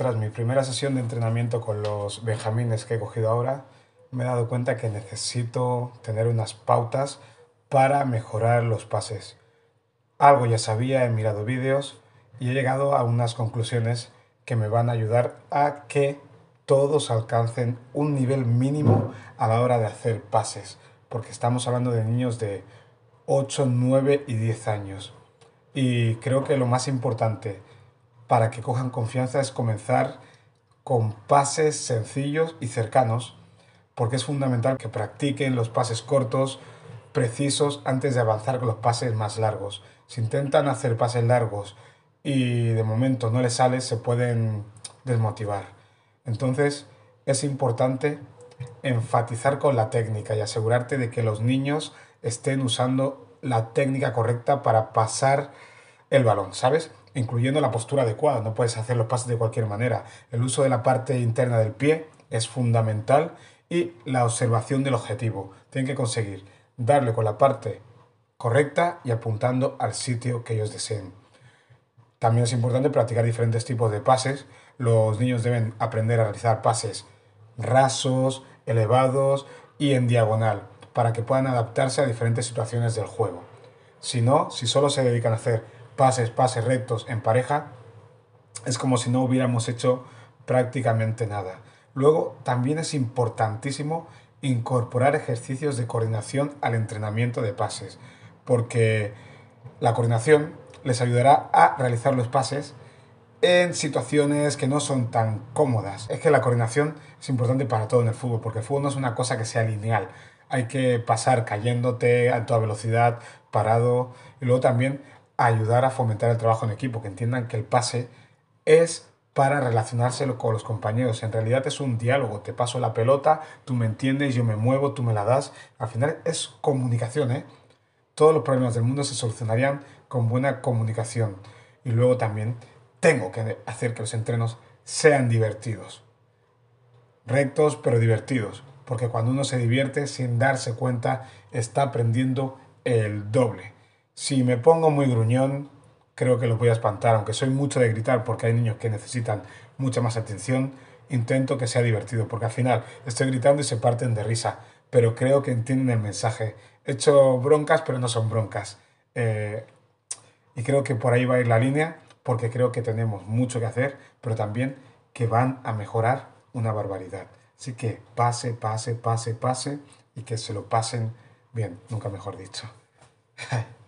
Tras mi primera sesión de entrenamiento con los benjamines que he cogido ahora, me he dado cuenta que necesito tener unas pautas para mejorar los pases. Algo ya sabía, he mirado vídeos y he llegado a unas conclusiones que me van a ayudar a que todos alcancen un nivel mínimo a la hora de hacer pases, porque estamos hablando de niños de 8, 9 y 10 años. Y creo que lo más importante para que cojan confianza es comenzar con pases sencillos y cercanos, porque es fundamental que practiquen los pases cortos, precisos, antes de avanzar con los pases más largos. Si intentan hacer pases largos y de momento no les sale, se pueden desmotivar. Entonces es importante enfatizar con la técnica y asegurarte de que los niños estén usando la técnica correcta para pasar el balón, ¿sabes? Incluyendo la postura adecuada, no puedes hacer los pases de cualquier manera. El uso de la parte interna del pie es fundamental y la observación del objetivo. Tienen que conseguir darle con la parte correcta y apuntando al sitio que ellos deseen. También es importante practicar diferentes tipos de pases. Los niños deben aprender a realizar pases rasos, elevados y en diagonal para que puedan adaptarse a diferentes situaciones del juego. Si no, si solo se dedican a hacer pases, pases rectos en pareja, es como si no hubiéramos hecho prácticamente nada. Luego, también es importantísimo incorporar ejercicios de coordinación al entrenamiento de pases, porque la coordinación les ayudará a realizar los pases en situaciones que no son tan cómodas. Es que la coordinación es importante para todo en el fútbol, porque el fútbol no es una cosa que sea lineal. Hay que pasar cayéndote a toda velocidad, parado, y luego también ayudar a fomentar el trabajo en equipo, que entiendan que el pase es para relacionarse con los compañeros. En realidad es un diálogo. Te paso la pelota, tú me entiendes, yo me muevo, tú me la das. Al final es comunicación. ¿eh? Todos los problemas del mundo se solucionarían con buena comunicación. Y luego también tengo que hacer que los entrenos sean divertidos. Rectos pero divertidos. Porque cuando uno se divierte sin darse cuenta está aprendiendo el doble. Si me pongo muy gruñón, creo que los voy a espantar, aunque soy mucho de gritar porque hay niños que necesitan mucha más atención, intento que sea divertido, porque al final estoy gritando y se parten de risa, pero creo que entienden el mensaje. He hecho broncas, pero no son broncas. Eh, y creo que por ahí va a ir la línea, porque creo que tenemos mucho que hacer, pero también que van a mejorar una barbaridad. Así que pase, pase, pase, pase y que se lo pasen bien, nunca mejor dicho.